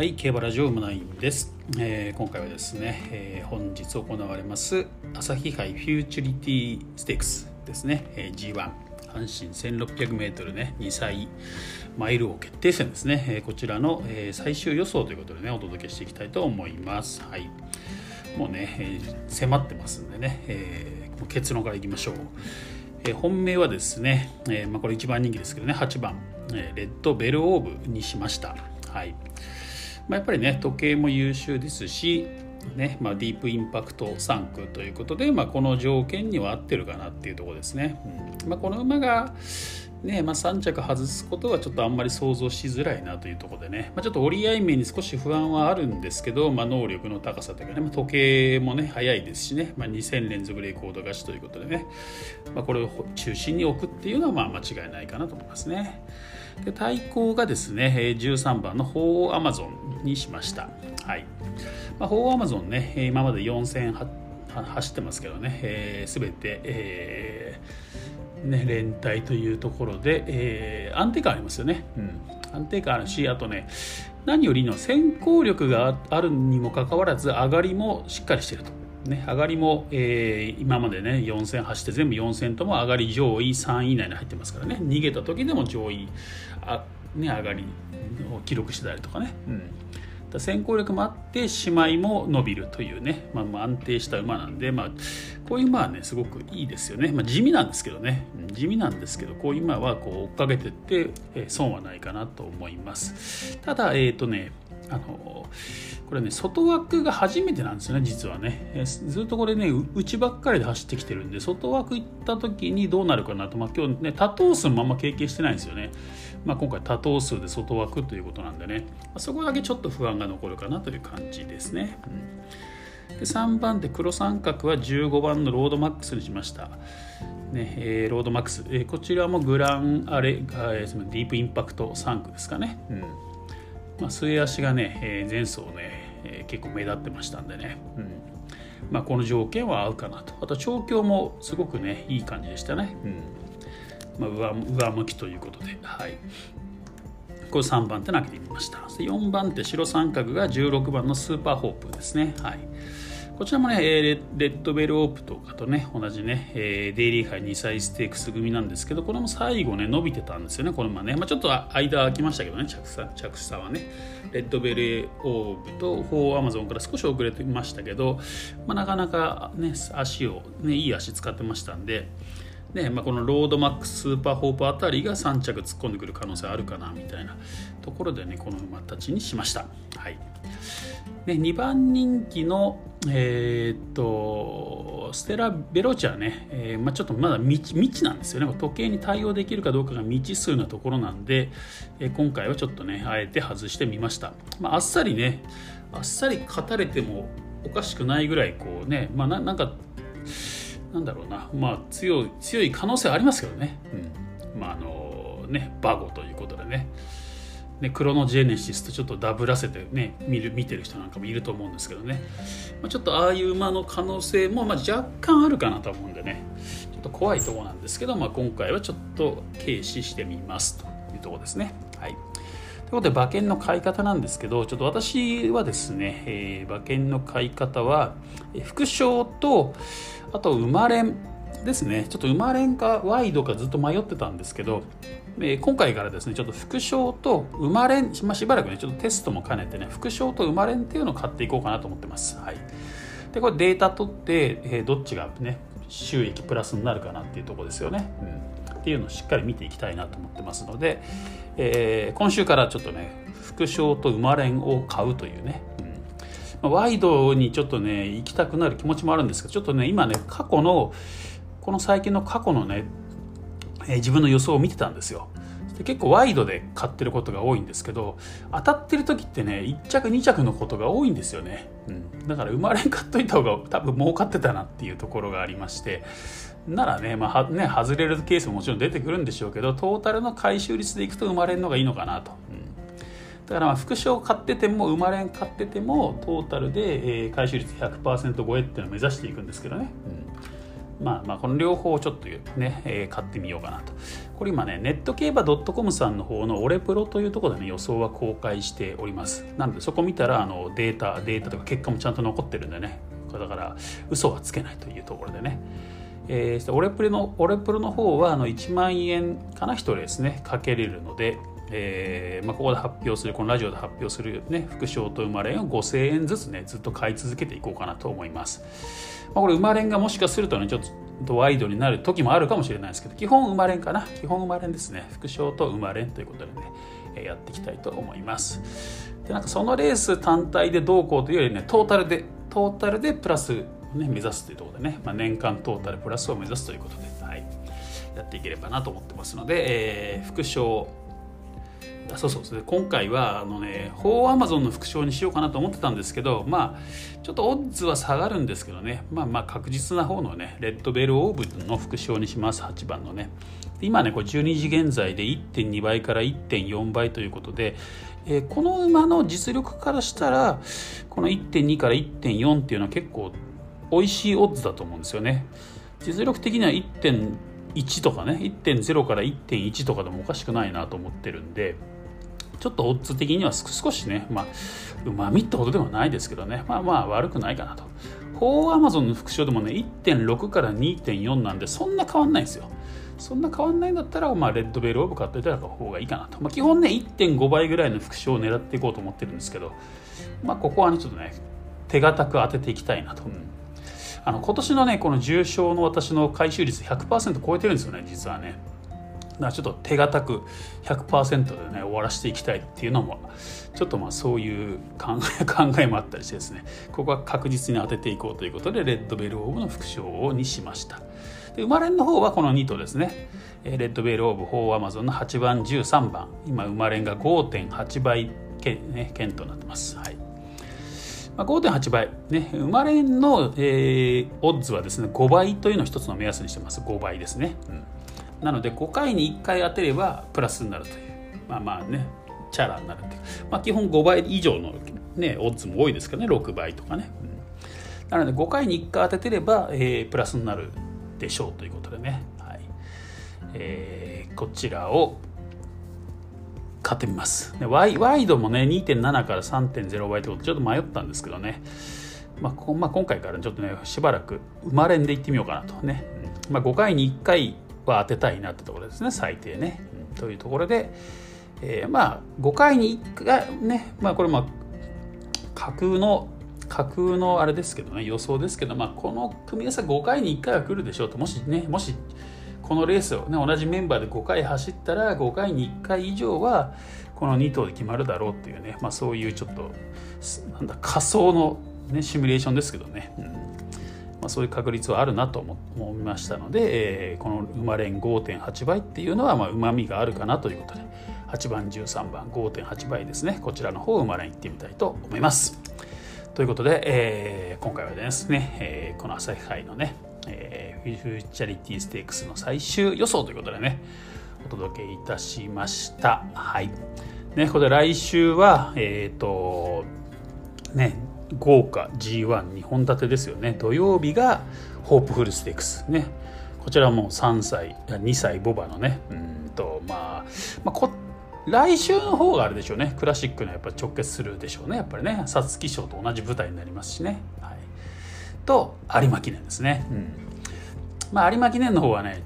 はい、競馬ラジオムナインです、えー今回はですね、えー本日行われます朝日杯フューチュリティステークスですね、えー G1 阪神 1600m ね2歳マイル王決定戦ですね、えーこちらの、えー最終予想ということでねお届けしていきたいと思います。はい。もうね、えー迫ってますんでね、えー結論からいきましょう。えー本命はですね、えーまあ、これ一番人気ですけどね8番、えーレッドベルオーブにしました。はい。まあ、やっぱりね時計も優秀ですし、ねまあ、ディープインパクト3区ということで、まあ、この条件には合ってるかなっていうとこですね、うん。まあ、この馬がねまあ、3着外すことはちょっとあんまり想像しづらいなというところでね、まあ、ちょっと折り合い面に少し不安はあるんですけど、まあ、能力の高さというかね、まあ、時計もね速いですしね、まあ、2000連続レコード勝ちということでね、まあ、これを中心に置くっていうのはまあ間違いないかなと思いますね。で対抗がですね13番の鳳凰アマゾンにしました。はい。まあ、鳳凰アマゾンね今まで4戦はは走ってますけどね、えー、全て、えーね、連帯というところで、えー安定感ありますよね、うん、安定感あるしあとね何よりの先行力があるにもかかわらず上がりもしっかりしてると。ね、上がりも、えー今までね4戦走って全部4戦とも上がり上位3位以内に入ってますからね。逃げた時でも上位あ、ね、上がりを記録してたりとかね、うん、先行力もあって姉妹も伸びるというね、まあ、まあ安定した馬なんで、まあ、こういう馬はねすごくいいですよね、まあ、地味なんですけどね。地味なんですけどこういう馬はこう追っかけてって、えー損はないかなと思います。ただえっ、とねあのこれね外枠が初めてなんですよね実はね、ずっとこれね内ばっかりで走ってきてるんで外枠行った時にどうなるかなと、まあ、今日ね多頭数もあんま経験してないんですよね、まあ、今回多頭数で外枠ということなんでね、そこだけちょっと不安が残るかなという感じですね、で3番手黒三角は15番のロードマックスにしました。ねえーロードマックス、えーこちらもグランアレ、えーディープインパクト3区ですかね、うん。まあ、末足がね、えー前走ね、えー結構目立ってましたんでね、うん。まあ、この条件は合うかなと。あと調教もすごくねいい感じでしたね、うん。まあ、上上向きということで。はい。これ3番手投げてみました。で4番手白三角が16番のスーパーホープですね。はいこちらもね、えレッドベルオープとかとね、同じね、えデイリー杯2歳ステークス組なんですけど、これも最後ね、伸びてたんですよね、このまね。まあ、ちょっと間空きましたけどね、着差着差はね。レッドベルオーブとホウオウアマゾンから少し遅れてましたけど、まあ、なかなかね、足を、ね、いい足使ってましたんで、ねまあ、このロードマックススーパーホープあたりが3着突っ込んでくる可能性あるかなみたいなところでねこの馬たちにしました。はい。ね、2番人気の、えーっとステラヴェローチェはね、えーまあ、ちょっとまだ未知なんですよね。時計に対応できるかどうかが未知数なところなんで、えー今回はちょっとねあえて外してみました、まあ、あっさりねあっさり勝たれてもおかしくないぐらいこうね、まあ、なんかなんだろうな、まあ、強い強い可能性はありますけどね、うん。まああのね、バゴということでね。ねクロノジェネシスとちょっとダブらせて、ね、見る見てる人なんかもいると思うんですけどね、まあ、ちょっとああいう馬の可能性も、まあ、若干あるかなと思うんでね。ちょっと怖いところなんですけど、まあ、今回はちょっと軽視してみますというところですね。はい。ということで馬券の買い方なんですけどちょっと私はですね、えー馬券の買い方はえー副賞とあと馬連ですねちょっと馬連かワイドかずっと迷ってたんですけど、えー今回からですねちょっと副賞と馬連、まあ、しばらくねちょっとテストも兼ねてね副賞と馬連っていうのを買っていこうかなと思ってます。はい、でこれデータ取って、えーどっちがね収益プラスになるかなっていうところですよね。うん、っていうのをしっかり見ていきたいなと思ってますので、えー今週からちょっとね副賞と馬連を買うというね、うんワイドにちょっとね行きたくなる気持ちもあるんですけどちょっとね今ね過去のこの最近の過去のね、え自分の予想を見てたんですよ。で結構ワイドで買ってることが多いんですけど当たってる時ってね1着2着のことが多いんですよね、うん、だから生まれん買っといた方が多分儲かってたなっていうところがありまして。ならね,、まあ、ね外れるケースももちろん出てくるんでしょうけどトータルの回収率でいくと生まれるのがいいのかなと、うん、だからまあ副賞買ってても生まれん買っててもトータルで、えー回収率100%超えっていうのを目指していくんですけどね、うん。まあ、まあこの両方をちょっとね、えー、買ってみようかなと。これ今ねネット競馬 .com さんの方のオレプロというところでね予想は公開しております。なのでそこ見たらあのデータデータとか結果もちゃんと残ってるんでね。だから嘘はつけないというところでね。えー、オレプロのオレプロの方はあの1万円かな1人ですねかけれるので、えーまあ、ここで発表するこのラジオで発表する、ね、副賞と生まれんを5000円ずつねずっと買い続けていこうかなと思います、まあ、これ生まれんがもしかするとねちょっとワイドになる時もあるかもしれないですけど基本生まれんかな。基本生まれんですね。副賞と生まれんということでねやっていきたいと思います。でなんかそのレース単体でどうこうというよりねトータルでトータルでプラスね、目指すというところでね、まあ、年間トータルプラスを目指すということで、はい、やっていければなと思ってますので、えー、副賞そうそうですね今回はあのね法アマゾンの副賞にしようかなと思ってたんですけどまあちょっとオッズは下がるんですけどね。まあまあ確実な方のねレッドベルオーブの副賞にします。8番のね。今ねこれ12時現在で1.2倍から1.4倍ということで、えー、この馬の実力からしたらこの1.2から1.4っていうのは結構美味しいオッズだと思うんですよね。実力的には1.1とかね1.0から1.1とかでもおかしくないなと思ってるんでちょっとオッズ的には少しねまあうまみってほどでもないですけどね。まあまあ悪くないかなと。法アマゾンの副賞でもね1.6から2.4なんでそんな変わんないんですよ。そんな変わんないんだったら、まあ、レッドベルオブ買っていただく方がいいかなと。まあ、基本ね、1.5倍ぐらいの副賞を狙っていこうと思ってるんですけど、まあ、ここはね、ちょっとね、手堅く当てていきたいなと。うん。あの今年のねこの重症の私の回収率100%超えてるんですよね実はね。だからちょっと手堅く100%でね終わらせていきたいっていうのもちょっとまあそういう考え 考えもあったりしてですね。ここは確実に当てていこうということでレッドベルオーブの副賞にしました。で生まれんの方はこの2頭ですね。レッドベルオーブ4アマゾンの8番13番。今生まれんが5.8倍券,、ね、券となってます。はい。まあ、5.8倍、ね、生まれんの、えー、オッズはですね5倍というのを一つの目安にしてます。5倍ですね、うん、なので5回に1回当てればプラスになるという。まあまあねチャラになるっていう、まあ、基本5倍以上の、ね、オッズも多いですからね6倍とかね、うん、なので5回に1回当ててれば、えー、プラスになるでしょうということでね、はい。えー、こちらを買ってみます。ワイワイドもね2.7から3.0倍ってことちょっと迷ったんですけどね、まあまあ、今回からちょっとねしばらく生まれんでいってみようかなとね、まあ、5回に1回は当てたいなってところですね最低ね、うん、というところで、えー、まあ5回に1回ねまあこれまあ架空の架空のあれですけどね予想ですけど、まあ、この組み合わせ5回に1回は来るでしょうと。もしねもしこのレースを、ね、同じメンバーで5回走ったら5回に1回以上はこの2頭で決まるだろうっていうね、まあ、そういうちょっとなんだ仮想の、ね、シミュレーションですけどね、うん。まあ、そういう確率はあるなと思いましたので、えー、この生まれん5.8倍っていうのはうまみがあるかなということで8番13番5.8倍ですねこちらの方を生まれん行ってみたいと思います。ということで、えー、今回はですね、えー、この朝日杯のねえー、フューチャリティステークスの最終予想ということでね、お届けいたしました。はい。ね、これ来週は、えっ、ー、と、ね、豪華 G12 本立てですよね。土曜日がホープフルステークス。ね。こちらも3歳、2歳ボバのね、うんと、まあ、まあ、こ来週の方があれでしょうね。クラシックのやっぱ直結するでしょうね。やっぱりね。皐月賞と同じ舞台になりますしね。はいと有馬記念ですね、うん、まあ有馬記念の方はね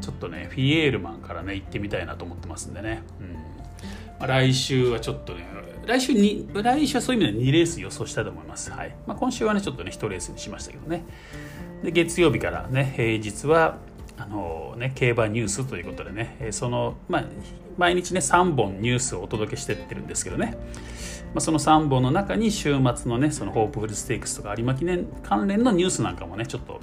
ちょっとねフィエールマンからね行ってみたいなと思ってますんでね、うんまあ、来週はちょっとね来週に来週はそういう意味では2レース予想したいと思います、はい。まあ、今週はねちょっとね1レースにしましたけどね。で月曜日からね平日はあのね、競馬ニュースということでねその、まあ、毎日ね3本ニュースをお届けしてってるんですけどね。まあ、その3本の中に週末のねそのホープフルステークスとか有馬記念関連のニュースなんかもねちょっと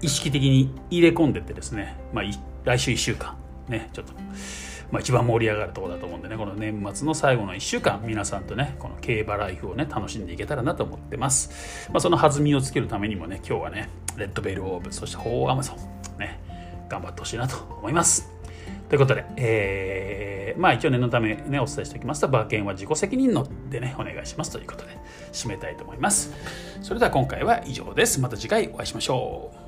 意識的に入れ込んでってですね、まあ、来週1週間。ねちょっと、まあ、一番盛り上がるところだと思うんでねこの年末の最後の1週間皆さんとねこの競馬ライフをね楽しんでいけたらなと思ってます、まあ、その弾みをつけるためにもね今日はねレッドベルオーブそしてホーアマゾンね頑張ってほしいなと思いますということで、えー、まあ一応念のためね、お伝えしておきますと、馬券は自己責任のでね、お願いしますということで、締めたいと思います。それでは今回は以上です。また次回お会いしましょう。